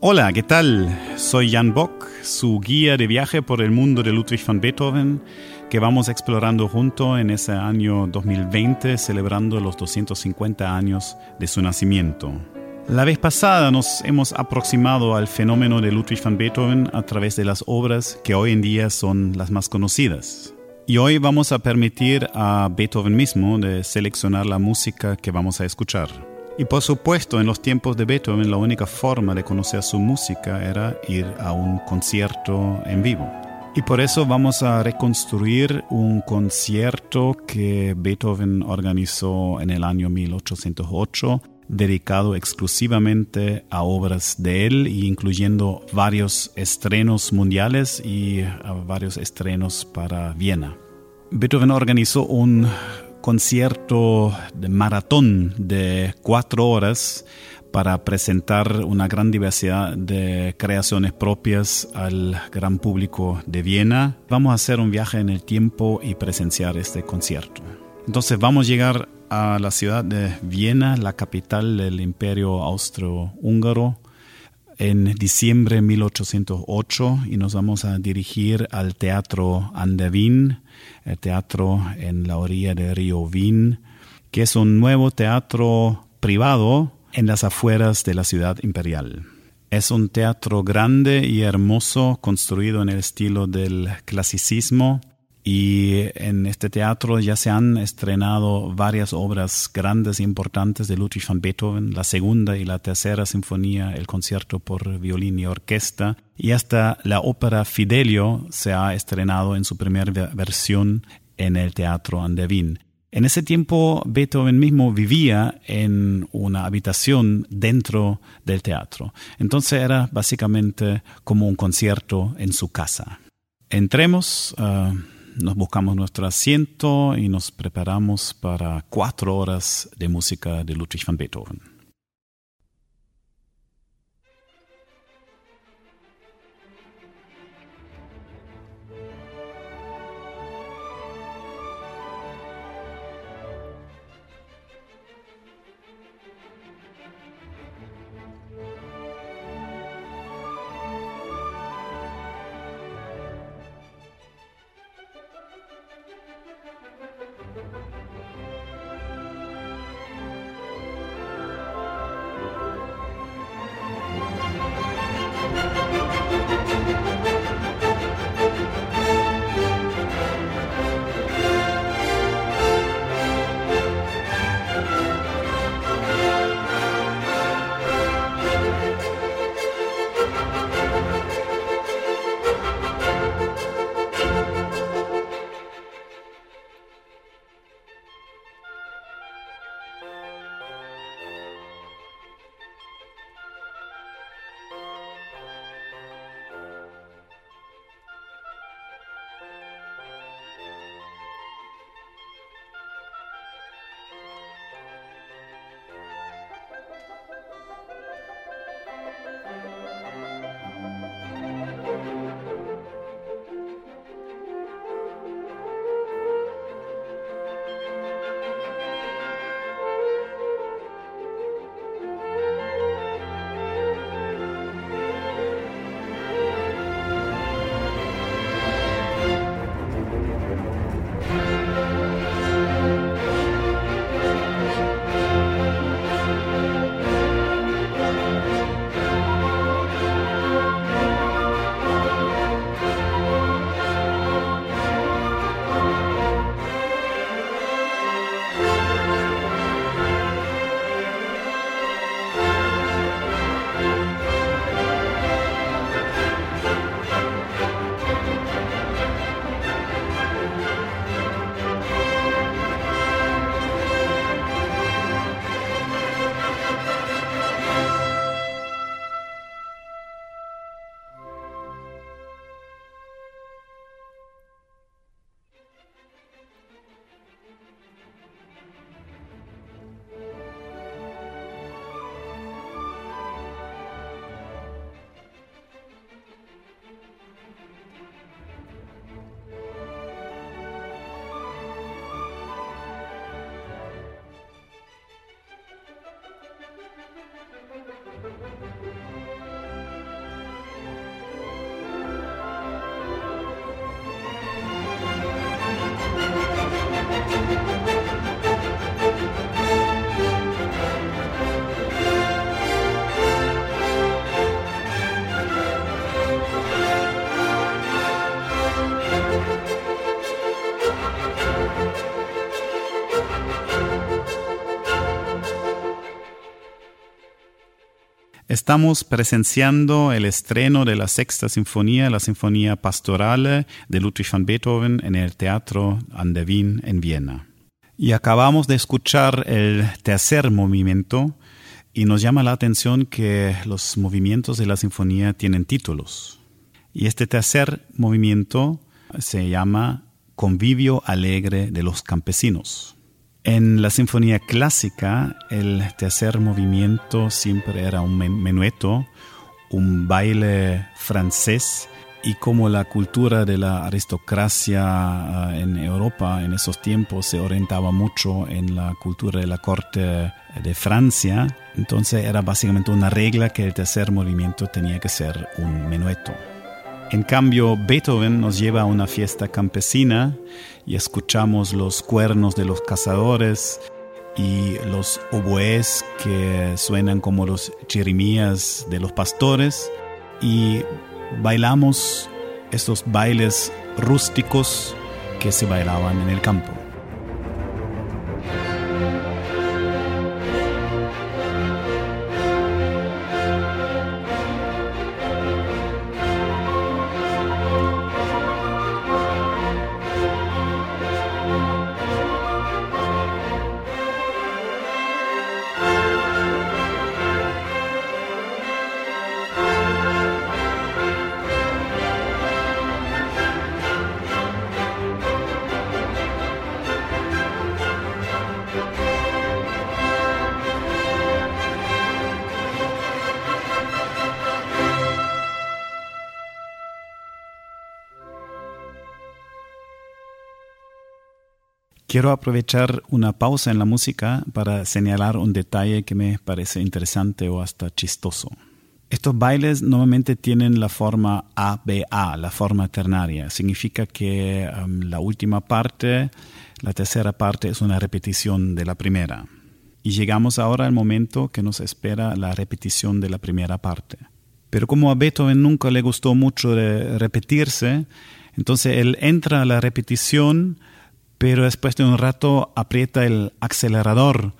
Hola, ¿qué tal? Soy Jan Bock, su guía de viaje por el mundo de Ludwig van Beethoven, que vamos explorando junto en ese año 2020, celebrando los 250 años de su nacimiento. La vez pasada nos hemos aproximado al fenómeno de Ludwig van Beethoven a través de las obras que hoy en día son las más conocidas. Y hoy vamos a permitir a Beethoven mismo de seleccionar la música que vamos a escuchar. Y por supuesto, en los tiempos de Beethoven la única forma de conocer su música era ir a un concierto en vivo. Y por eso vamos a reconstruir un concierto que Beethoven organizó en el año 1808, dedicado exclusivamente a obras de él, incluyendo varios estrenos mundiales y varios estrenos para Viena. Beethoven organizó un concierto de maratón de cuatro horas para presentar una gran diversidad de creaciones propias al gran público de Viena. Vamos a hacer un viaje en el tiempo y presenciar este concierto. Entonces vamos a llegar a la ciudad de Viena, la capital del imperio austro-húngaro, en diciembre de 1808 y nos vamos a dirigir al Teatro Andevin, teatro en la orilla del río Vin, que es un nuevo teatro privado en las afueras de la ciudad imperial. Es un teatro grande y hermoso, construido en el estilo del clasicismo, y en este teatro ya se han estrenado varias obras grandes e importantes de Ludwig van Beethoven, la segunda y la tercera sinfonía, el concierto por violín y orquesta, y hasta la ópera Fidelio se ha estrenado en su primera versión en el Teatro Andevin. En ese tiempo Beethoven mismo vivía en una habitación dentro del teatro. Entonces era básicamente como un concierto en su casa. Entremos. Ah, nos buscamos nuestro asiento y nos preparamos para cuatro horas de música de Ludwig van Beethoven. Estamos presenciando el estreno de la sexta sinfonía, la Sinfonía Pastorale de Ludwig van Beethoven en el Teatro An der Wien en Viena. Y acabamos de escuchar el tercer movimiento y nos llama la atención que los movimientos de la sinfonía tienen títulos. Y este tercer movimiento se llama Convivio Alegre de los Campesinos. En la sinfonía clásica, el tercer movimiento siempre era un menueto, un baile francés, y como la cultura de la aristocracia ah, en Europa en esos tiempos se orientaba mucho en la cultura de la corte de Francia, entonces era básicamente una regla que el tercer movimiento tenía que ser un menueto. En cambio, Beethoven nos lleva a una fiesta campesina y escuchamos los cuernos de los cazadores y los oboes que suenan como los chirimías de los pastores y bailamos estos bailes rústicos que se bailaban en el campo. Quiero aprovechar una pausa en la música para señalar un detalle que me parece interesante o hasta chistoso. Estos bailes normalmente tienen la forma ABA, la forma ternaria. Significa que um, la última parte, la tercera parte, es una repetición de la primera. Y llegamos ahora al momento que nos espera la repetición de la primera parte. Pero como a Beethoven nunca le gustó mucho repetirse, entonces él entra a la repetición pero después de un rato aprieta el acelerador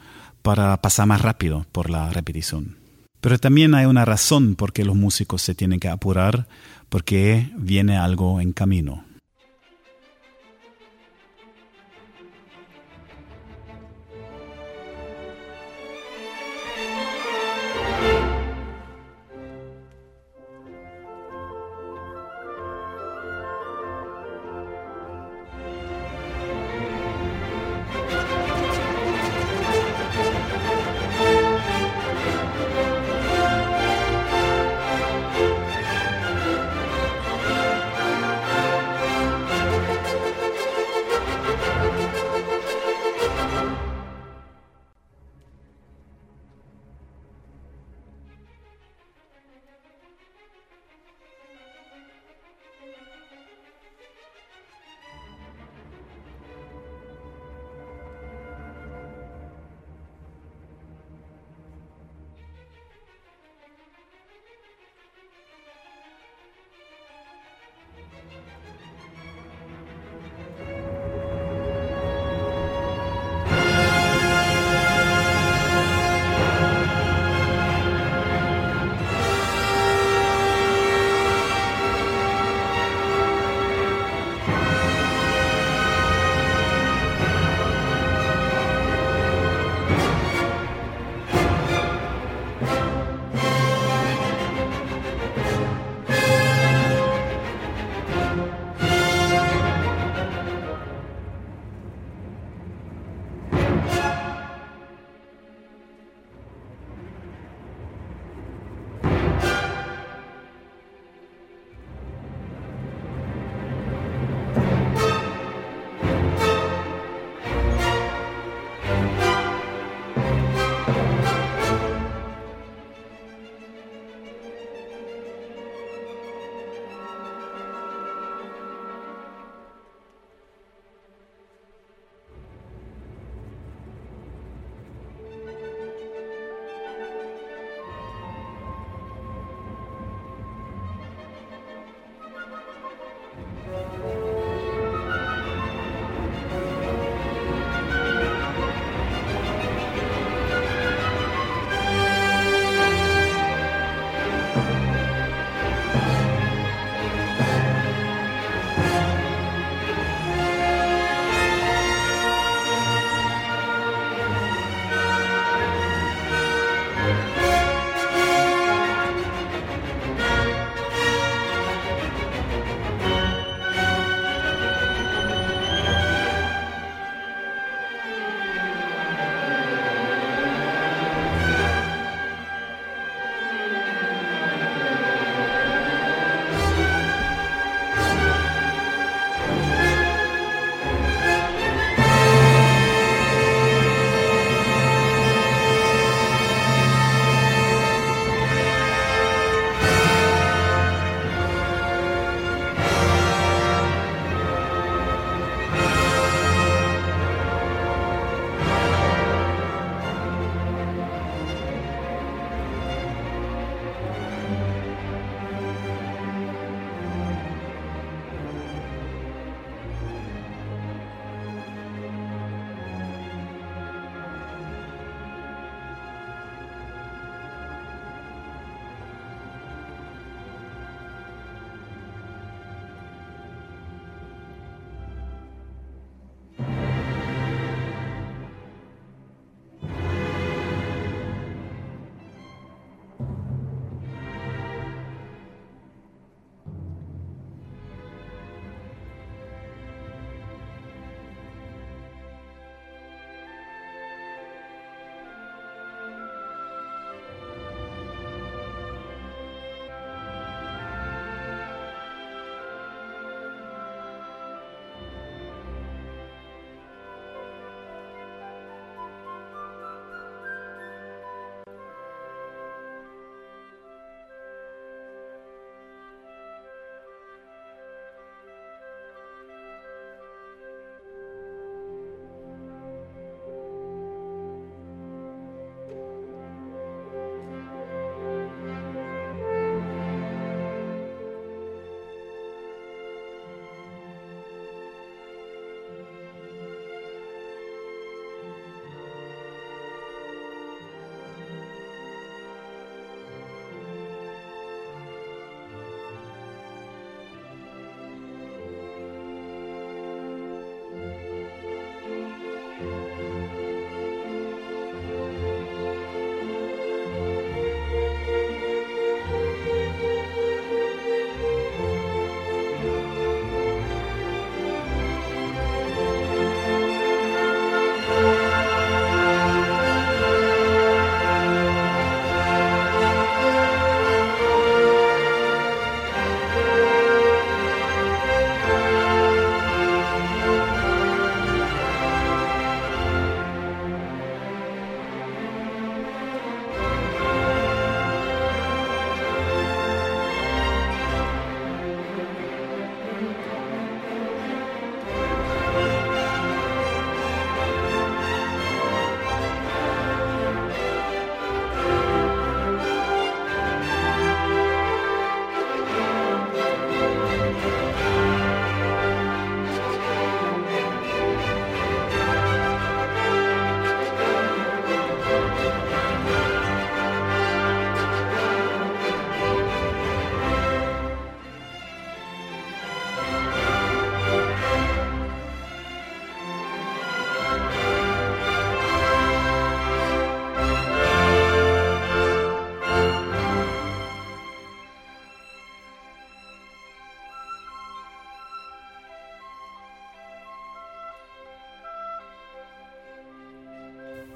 para pasar más rápido por la repetición. Pero también hay una razón por qué los músicos se tienen que apurar, porque viene algo en camino.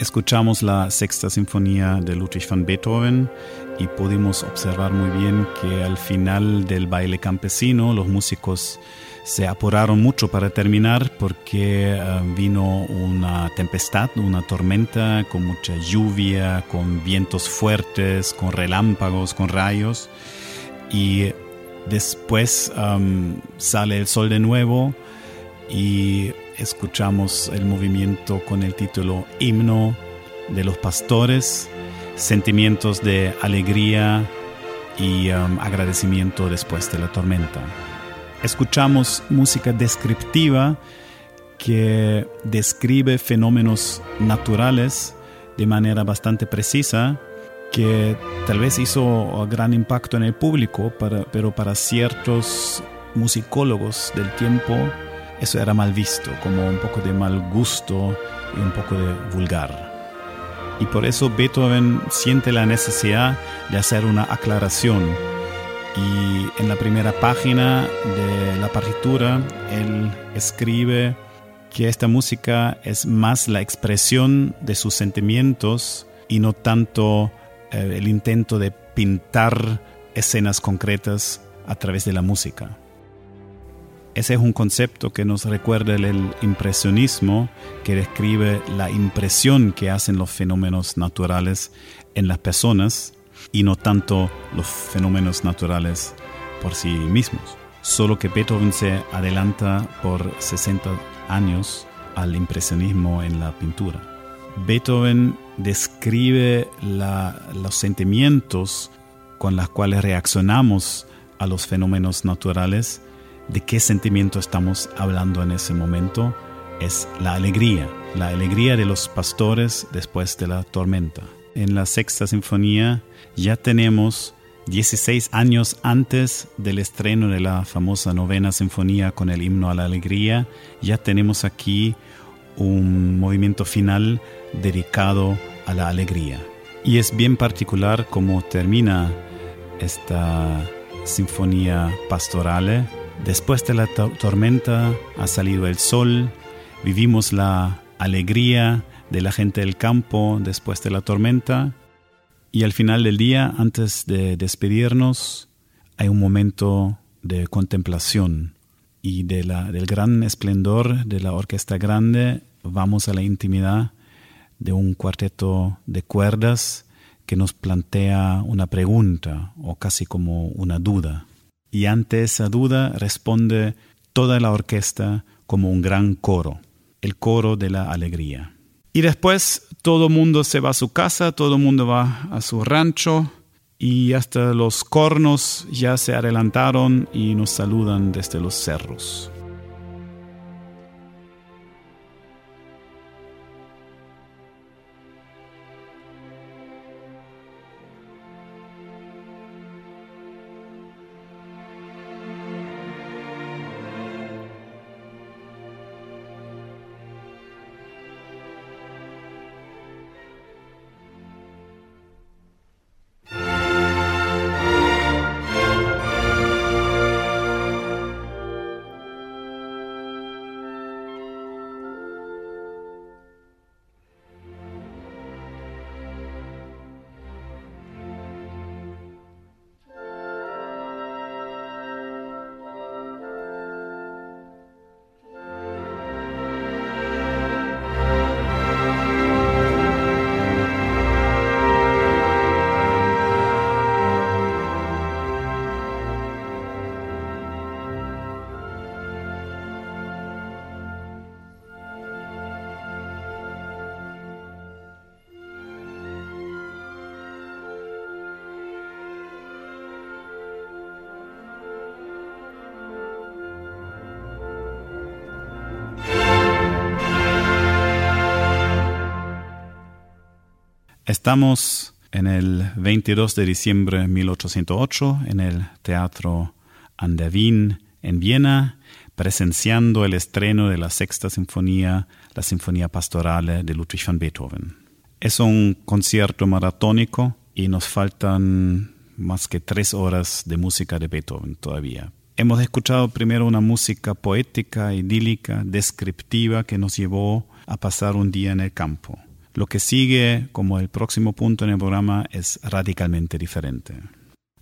Escuchamos la sexta sinfonía de Ludwig van Beethoven y pudimos observar muy bien que al final del baile campesino los músicos se apuraron mucho para terminar porque eh, vino una tempestad, una tormenta con mucha lluvia, con vientos fuertes, con relámpagos, con rayos. Y después um, sale el sol de nuevo y escuchamos el movimiento con el título Himno de los Pastores, sentimientos de alegría y um, agradecimiento después de la tormenta. Escuchamos música descriptiva que describe fenómenos naturales de manera bastante precisa, que tal vez hizo gran impacto en el público, pero para ciertos musicólogos del tiempo eso era mal visto, como un poco de mal gusto y un poco de vulgar. Y por eso Beethoven siente la necesidad de hacer una aclaración. Y en la primera página de la partitura, él escribe que esta música es más la expresión de sus sentimientos y no tanto eh, el intento de pintar escenas concretas a través de la música. Ese es un concepto que nos recuerda el impresionismo, que describe la impresión que hacen los fenómenos naturales en las personas y no tanto los fenómenos naturales por sí mismos. Solo que Beethoven se adelanta por 60 años al impresionismo en la pintura. Beethoven describe los sentimientos con los cuales reaccionamos a los fenómenos naturales de qué sentimiento estamos hablando en ese momento es la alegría, la alegría de los pastores después de la tormenta. En la sexta sinfonía ya tenemos 16 años antes del estreno de la famosa novena sinfonía con el himno a la alegría, ya tenemos aquí un movimiento final dedicado a la alegría. Y es bien particular cómo termina esta sinfonía pastorale Después de la tormenta ha salido el sol, vivimos la alegría de la gente del campo después de la tormenta y al final del día, antes de despedirnos, hay un momento de contemplación y del gran esplendor de la orquesta grande. Vamos a la intimidad de un cuarteto de cuerdas que nos plantea una pregunta o casi como una duda y ante esa duda responde toda la orquesta como un gran coro, el coro de la alegría. Y después todo el mundo se va a su casa, todo el mundo va a su rancho y hasta los cornos ya se adelantaron y nos saludan desde los cerros. Estamos en el 22 de diciembre de 1808 en el Teatro Andavin en Viena, presenciando el estreno de la sexta sinfonía, la Sinfonía Pastorale de Ludwig van Beethoven. Es un concierto maratónico y nos faltan más que tres horas de música de Beethoven todavía. Hemos escuchado primero una música poética, idílica, descriptiva que nos llevó a pasar un día en el campo. Lo que sigue como el próximo punto en el programa es radicalmente diferente.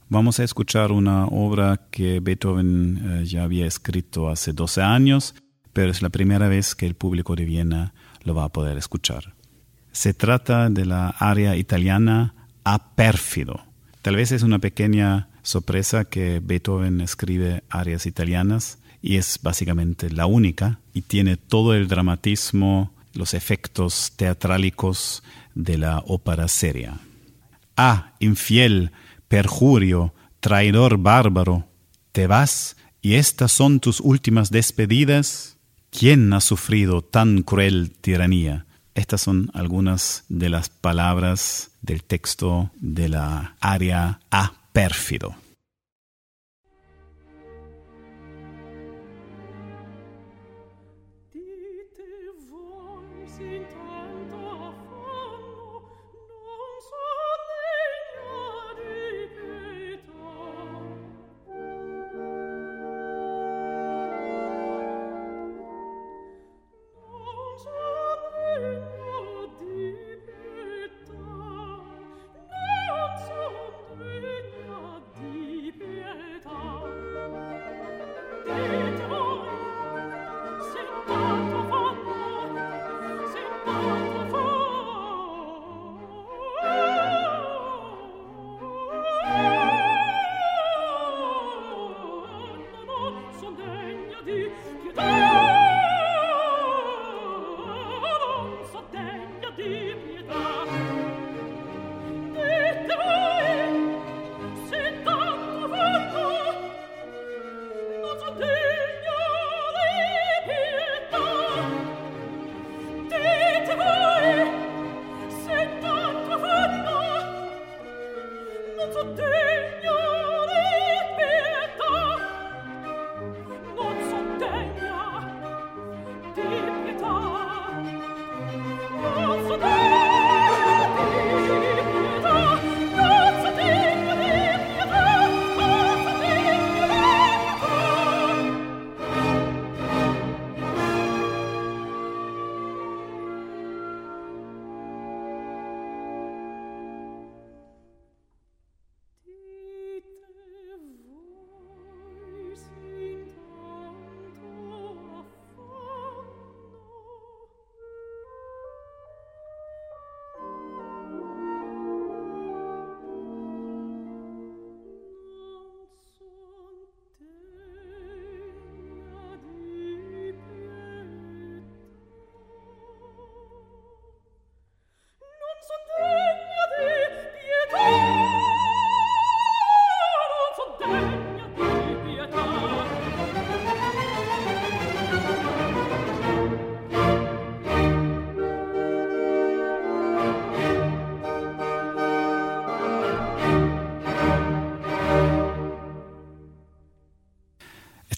Vamos a escuchar una obra que Beethoven eh, ya había escrito hace 12 años, pero es la primera vez que el público de Viena lo va a poder escuchar. Se trata de la aria italiana A Pérfido. Tal vez es una pequeña sorpresa que Beethoven escribe arias italianas y es básicamente la única y tiene todo el dramatismo, los efectos teatrálicos de la ópera seria. Ah, infiel, perjurio, traidor bárbaro, ¿te vas y estas son tus últimas despedidas? ¿Quién ha sufrido tan cruel tiranía? Estas son algunas de las palabras del texto de la aria A pérfido.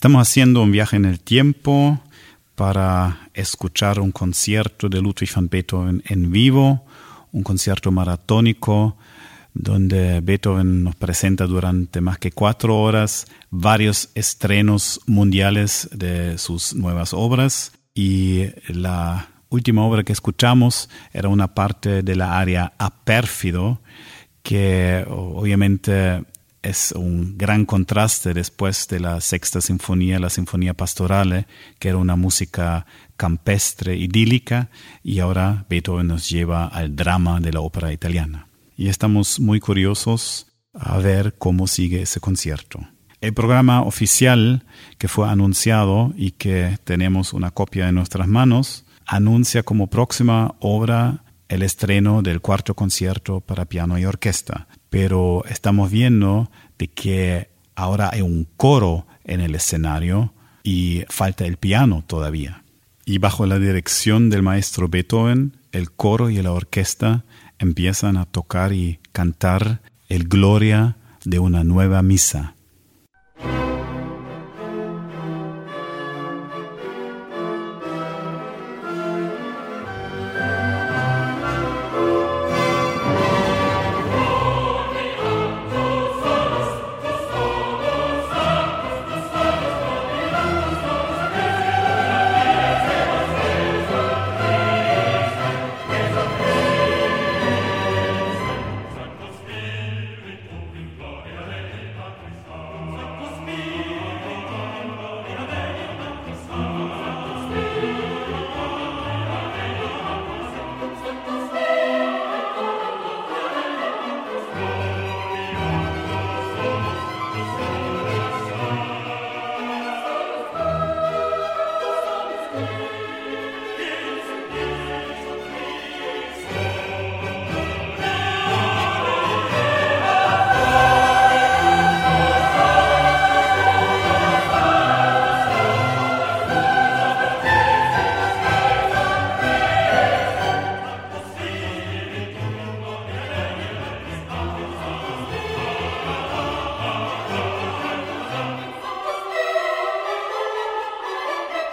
Estamos haciendo un viaje en el tiempo para escuchar un concierto de Ludwig van Beethoven en vivo, un concierto maratónico donde Beethoven nos presenta durante más que cuatro horas varios estrenos mundiales de sus nuevas obras. Y la última obra que escuchamos era una parte de la área a pérfido que obviamente es un gran contraste después de la sexta sinfonía, la sinfonía pastorale, que era una música campestre, idílica, y ahora Beethoven nos lleva al drama de la ópera italiana. Y estamos muy curiosos a ver cómo sigue ese concierto. El programa oficial que fue anunciado y que tenemos una copia en nuestras manos, anuncia como próxima obra el estreno del cuarto concierto para piano y orquesta, pero estamos viendo de que ahora hay un coro en el escenario y falta el piano todavía. Y bajo la dirección del maestro Beethoven, el coro y la orquesta empiezan a tocar y cantar el Gloria de una nueva misa.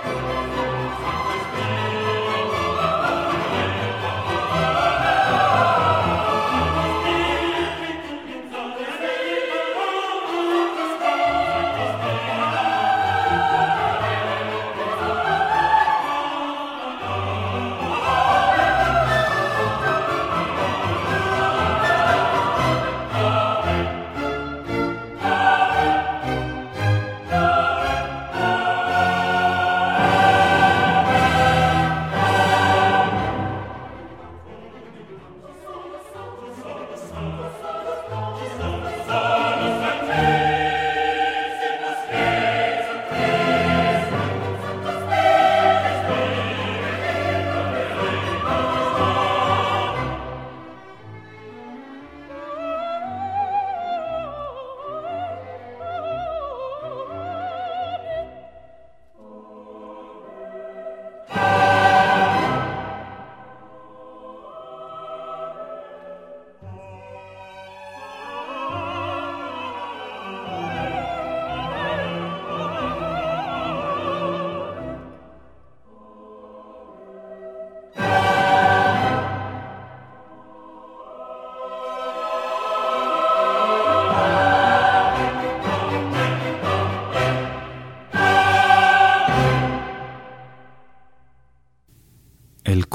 Bye.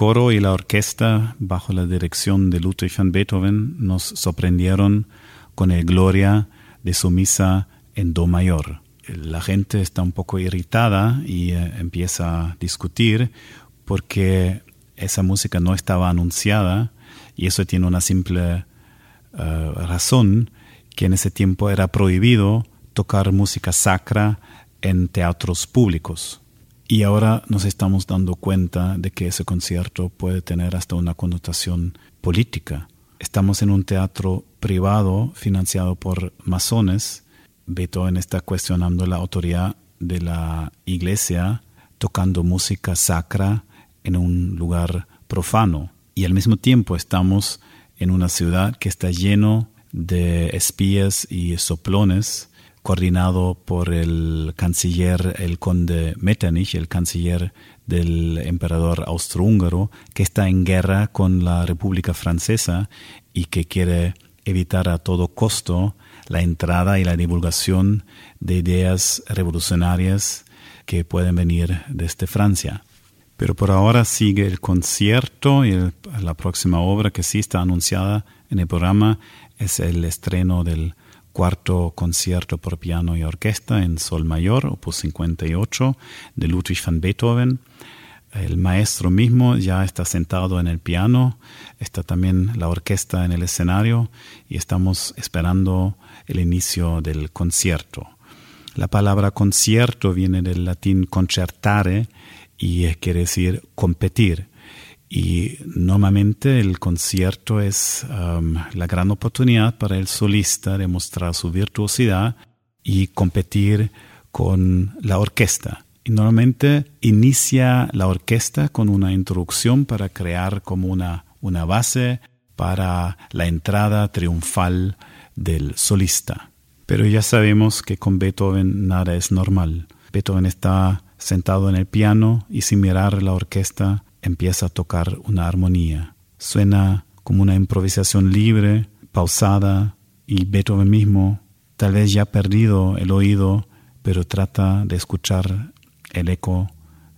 Coro y la orquesta, bajo la dirección de Ludwig van Beethoven, nos sorprendieron con el Gloria de su misa en Do mayor. La gente está un poco irritada y eh, empieza a discutir porque esa música no estaba anunciada y eso tiene una simple eh, razón que en ese tiempo era prohibido tocar música sacra en teatros públicos. Y ahora nos estamos dando cuenta de que ese concierto puede tener hasta una connotación política. Estamos en un teatro privado financiado por masones. Beethoven está cuestionando la autoridad de la iglesia tocando música sacra en un lugar profano. Y al mismo tiempo estamos en una ciudad que está lleno de espías y soplones coordinado por el canciller, el conde Metternich, el canciller del emperador austrohúngaro, que está en guerra con la República Francesa y que quiere evitar a todo costo la entrada y la divulgación de ideas revolucionarias que pueden venir desde Francia. Pero por ahora sigue el concierto y la próxima obra que sí está anunciada en el programa es el estreno del cuarto concierto por piano y orquesta en Sol Mayor, opus 58, de Ludwig van Beethoven. El maestro mismo ya está sentado en el piano, está también la orquesta en el escenario y estamos esperando el inicio del concierto. La palabra concierto viene del latín concertare y quiere decir competir. Y normalmente el concierto es um, la gran oportunidad para el solista de mostrar su virtuosidad y competir con la orquesta. Y normalmente inicia la orquesta con una introducción para crear como una, una base para la entrada triunfal del solista. Pero ya sabemos que con Beethoven nada es normal. Beethoven está sentado en el piano y sin mirar la orquesta empieza a tocar una armonía. Suena como una improvisación libre, pausada, y Beethoven mismo, tal vez ya perdido el oído, pero trata de escuchar el eco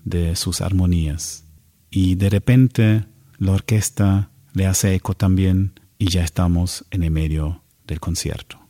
de sus armonías. Y de repente la orquesta le hace eco también y ya estamos en el medio del concierto.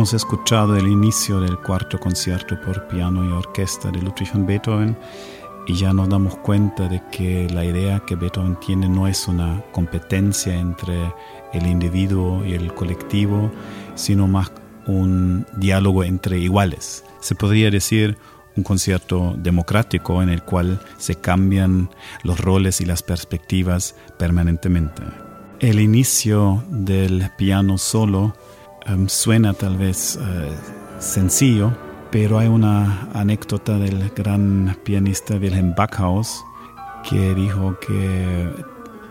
Hemos escuchado el inicio del cuarto concierto por piano y orquesta de Ludwig van Beethoven y ya nos damos cuenta de que la idea que Beethoven tiene no es una competencia entre el individuo y el colectivo, sino más un diálogo entre iguales. Se podría decir un concierto democrático en el cual se cambian los roles y las perspectivas permanentemente. El inicio del piano solo Em, suena tal vez eh, sencillo, pero hay una anécdota del gran pianista Wilhelm Backhaus que dijo que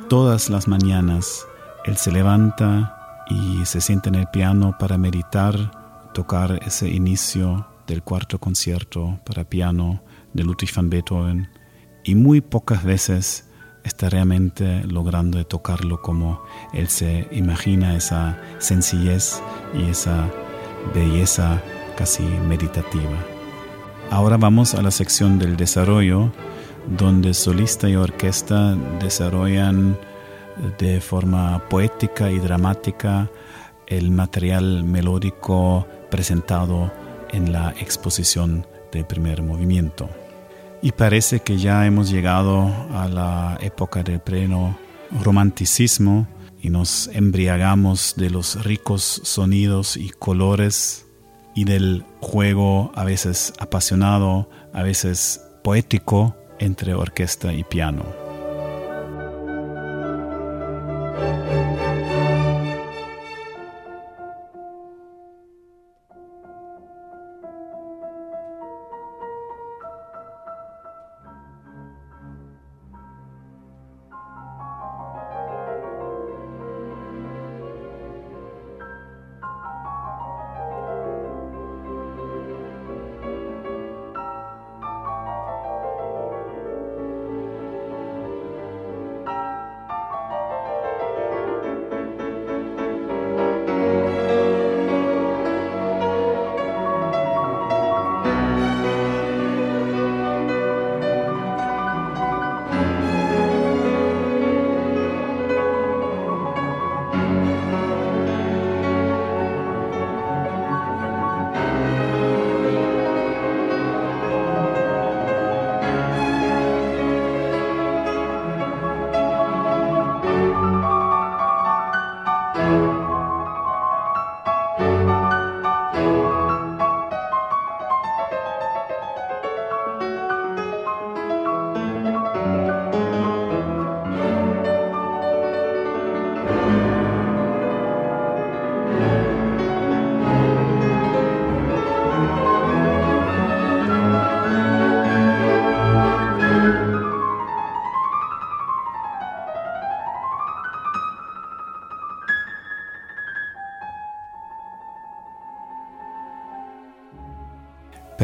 todas las mañanas él se levanta y se sienta en el piano para meditar, tocar ese inicio del cuarto concierto para piano de Ludwig van Beethoven. Y muy pocas veces está realmente logrando tocarlo como él se imagina esa sencillez y esa belleza casi meditativa. Ahora vamos a la sección del desarrollo, donde solista y orquesta desarrollan de forma poética y dramática el material melódico presentado en la exposición del primer movimiento. Y parece que ya hemos llegado a la época del pleno romanticismo y nos embriagamos de los ricos sonidos y colores y del juego a veces apasionado, a veces poético entre orquesta y piano.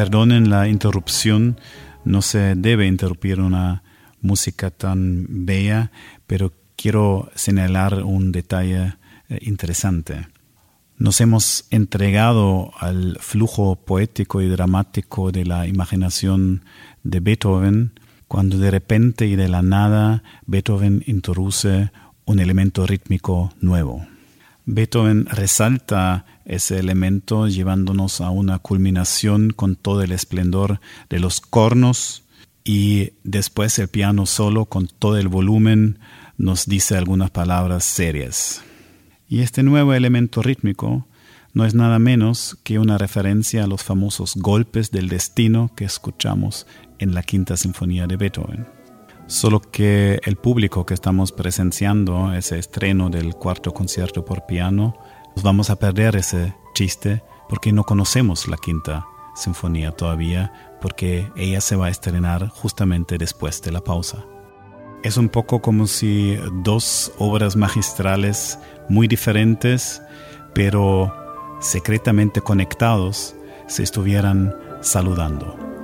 Perdonen la interrupción, no se debe interrumpir una música tan bella, pero quiero señalar un detalle eh, interesante. Nos hemos entregado al flujo poético y dramático de la imaginación de Beethoven cuando de repente y de la nada Beethoven introduce un elemento rítmico nuevo. Beethoven resalta ese elemento llevándonos a una culminación con todo el esplendor de los cornos y después el piano solo con todo el volumen nos dice algunas palabras serias. Y este nuevo elemento rítmico no es nada menos que una referencia a los famosos golpes del destino que escuchamos en la quinta sinfonía de Beethoven. Solo que el público que estamos presenciando ese estreno del cuarto concierto por piano, nos vamos a perder ese chiste porque no conocemos la quinta sinfonía todavía, porque ella se va a estrenar justamente después de la pausa. Es un poco como si dos obras magistrales muy diferentes, pero secretamente conectados, se estuvieran saludando.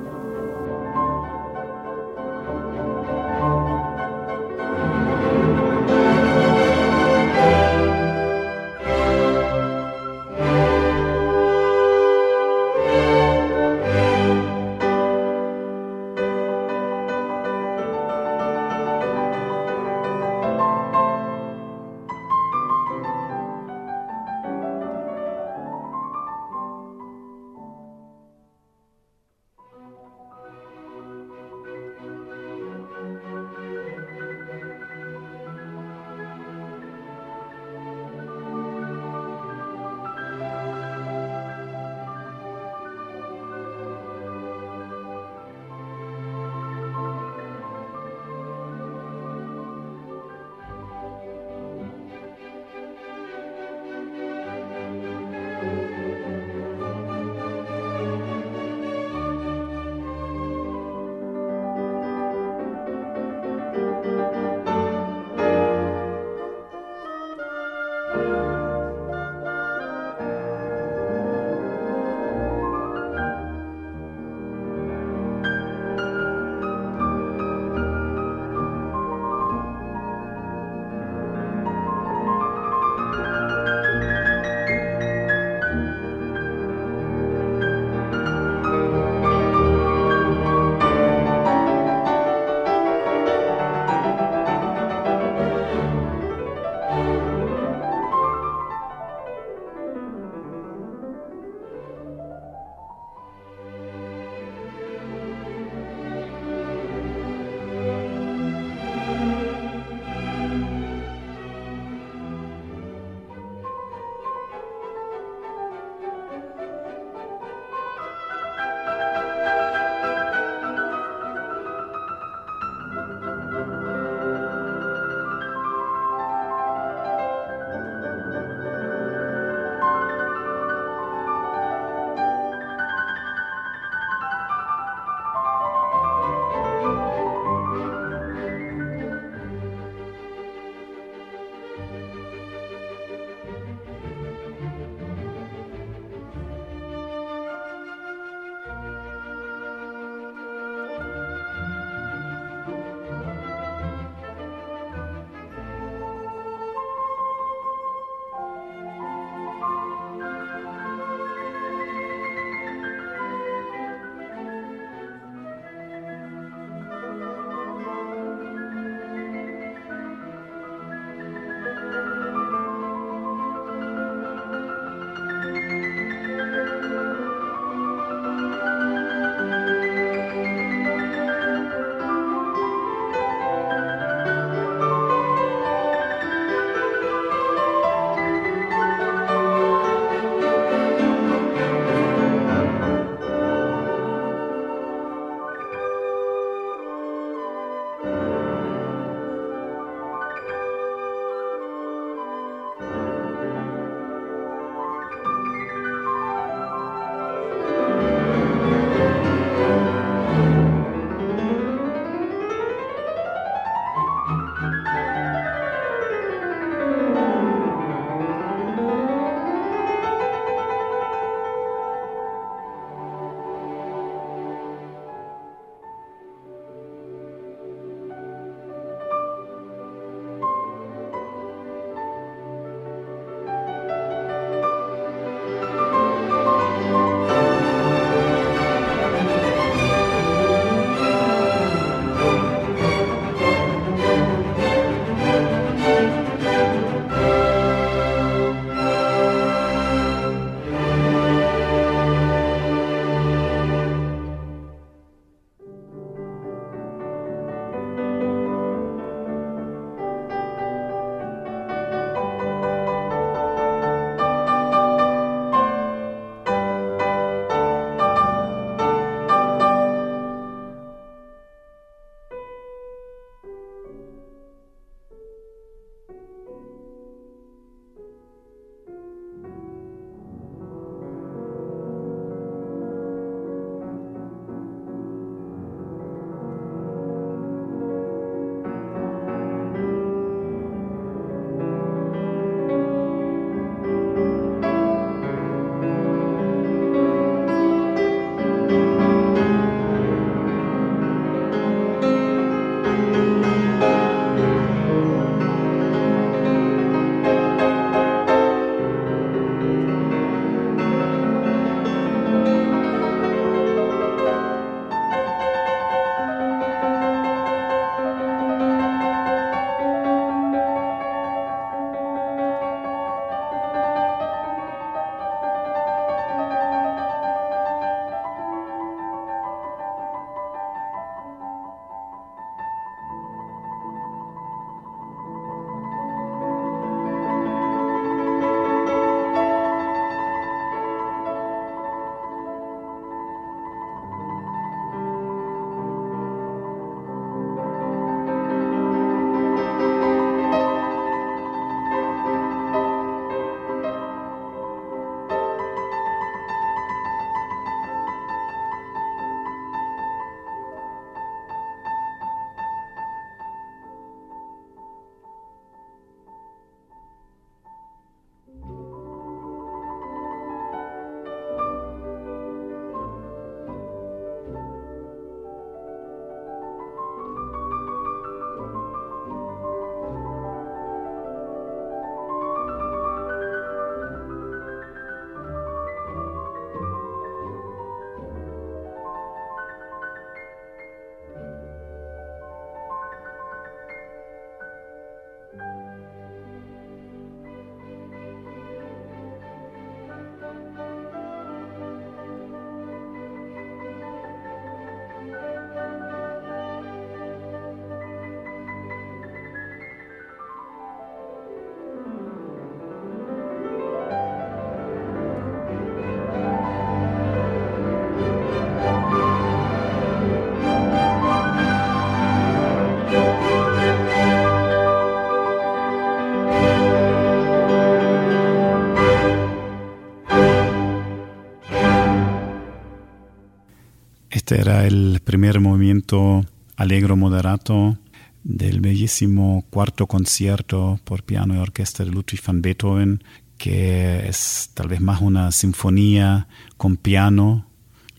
Este era el primer movimiento alegro moderato del bellísimo cuarto concierto por piano y orquesta de Ludwig van Beethoven, que es tal vez más una sinfonía con piano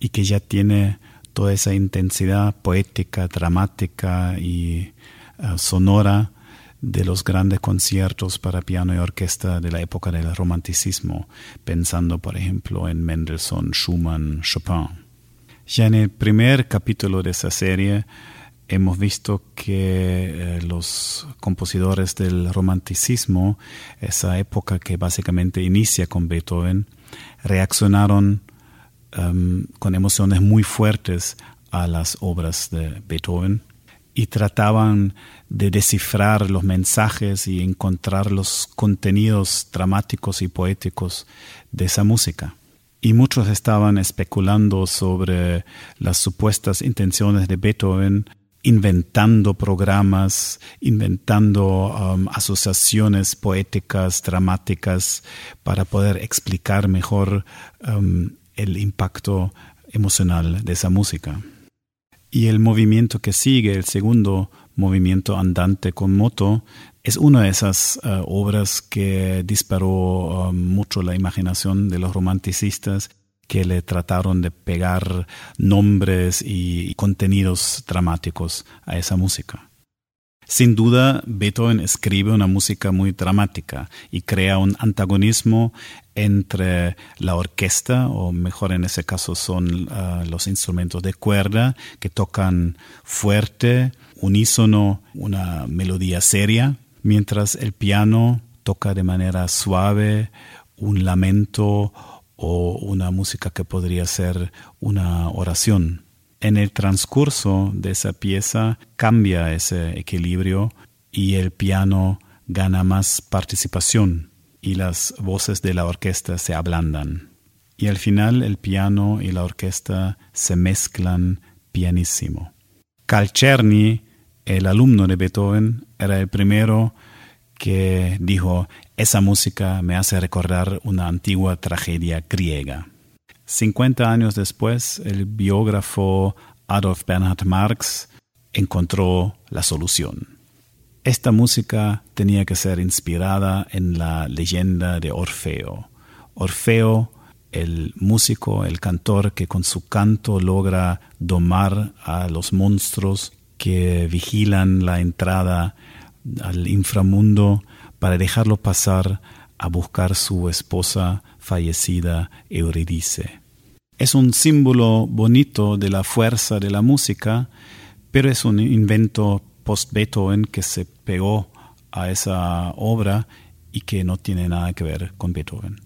y que ya tiene toda esa intensidad poética, dramática y eh, sonora de los grandes conciertos para piano y orquesta de la época del romanticismo, pensando por ejemplo en Mendelssohn, Schumann, Chopin. Ya en el primer capítulo de esa serie hemos visto que eh, los compositores del romanticismo, esa época que básicamente inicia con Beethoven, reaccionaron em, con emociones muy fuertes a las obras de Beethoven y trataban de descifrar los mensajes y encontrar los contenidos dramáticos y poéticos de esa música. Y muchos estaban especulando sobre las supuestas intenciones de Beethoven, inventando programas, inventando um, asociaciones poéticas, dramáticas, para poder explicar mejor um, el impacto emocional de esa música. Y el movimiento que sigue, el segundo movimiento andante con moto, es una de esas uh, obras que disparó uh, mucho la imaginación de los romanticistas que le trataron de pegar nombres y, y contenidos dramáticos a esa música. Sin duda, Beethoven escribe una música muy dramática y crea un antagonismo entre la orquesta, o mejor en ese caso son uh, los instrumentos de cuerda, que tocan fuerte, unísono, una melodía seria, mientras el piano toca de manera suave un lamento o una música que podría ser una oración. En el transcurso de esa pieza cambia ese equilibrio y el piano gana más participación y las voces de la orquesta se ablandan. Y al final el piano y la orquesta se mezclan pianísimo. El alumno de Beethoven, era el primero que dijo, esa música me hace recordar una antigua tragedia griega. Cincuenta años después, el biógrafo Adolf Bernhard Marx encontró la solución. Esta música tenía que ser inspirada en la leyenda de Orfeo. Orfeo, el músico, el cantor que con su canto logra domar a los monstruos que vigilan la entrada al inframundo para dejarlo pasar a buscar su esposa fallecida Eurídice. Es un símbolo bonito de la fuerza de la música, pero es un invento post-Beethoven que se pegó a esa obra y que no tiene nada que ver con Beethoven.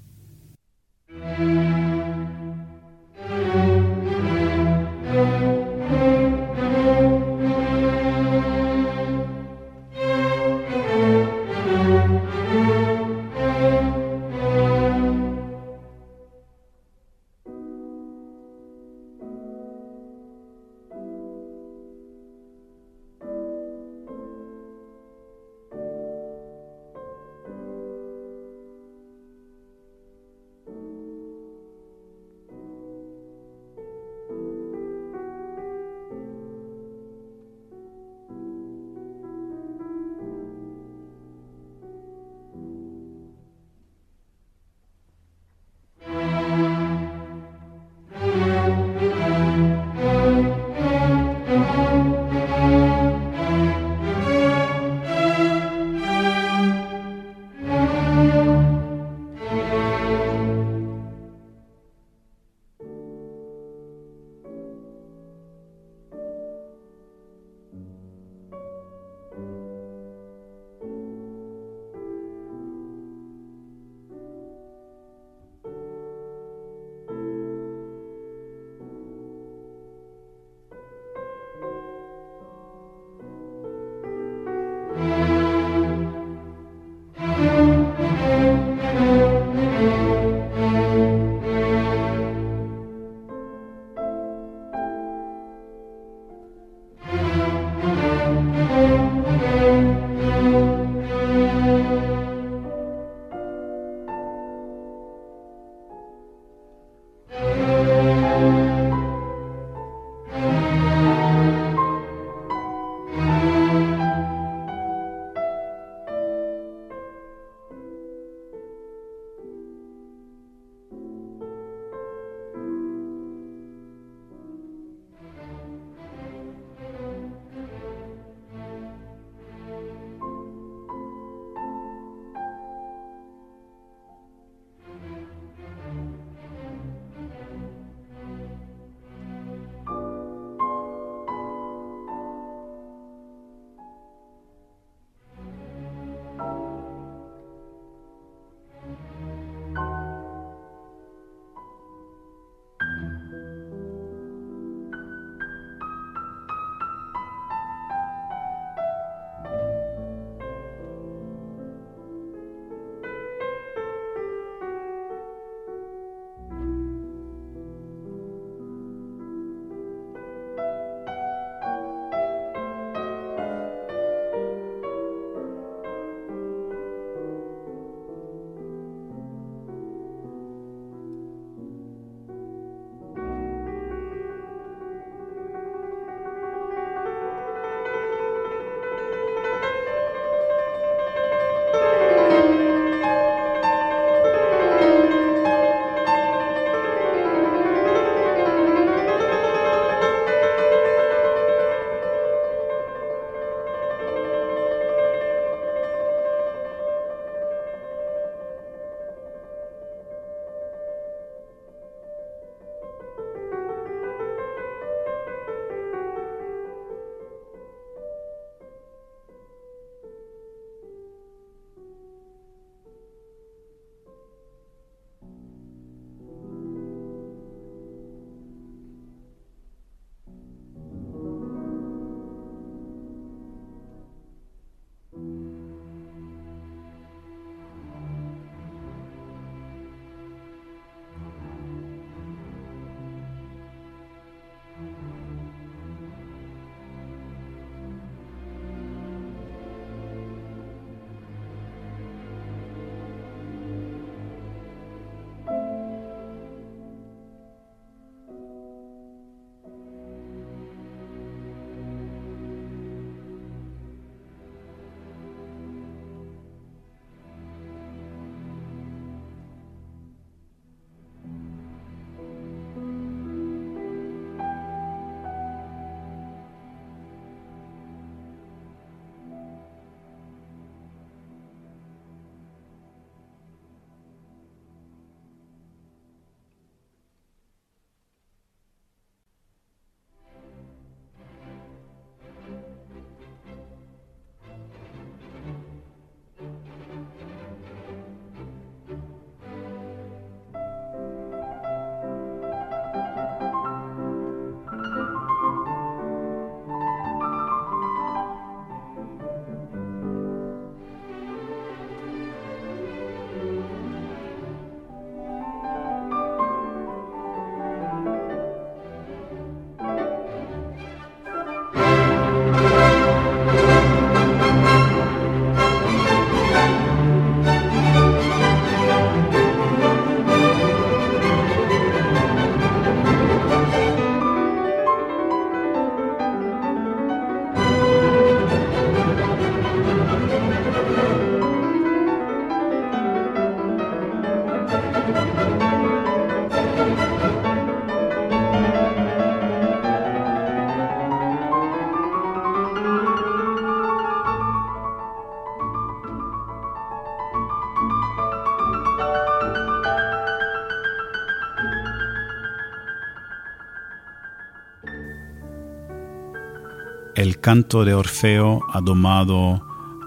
Canto de Orfeo ha domado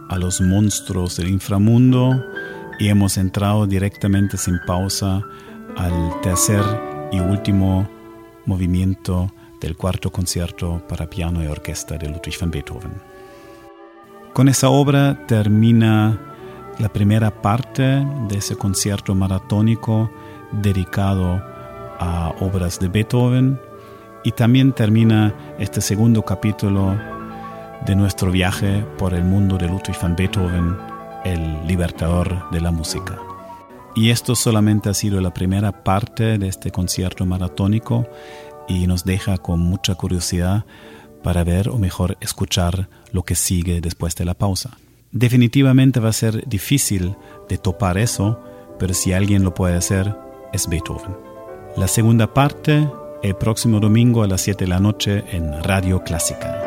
a los monstruos del inframundo y hemos entrado directamente sin pausa al tercer y último movimiento del cuarto concierto para piano y orquesta de Ludwig van Beethoven. Con esa obra termina la primera parte de ese concierto maratónico dedicado a obras de Beethoven y también termina este segundo capítulo de nuestro viaje por el mundo de Ludwig van Beethoven, el libertador de la música. Y esto solamente ha sido la primera parte de este concierto maratónico y nos deja con mucha curiosidad para ver o mejor escuchar lo que sigue después de la pausa. Definitivamente va a ser difícil de topar eso, pero si alguien lo puede hacer, es Beethoven. La segunda parte el próximo domingo a las 7 de la noche en Radio Clásica.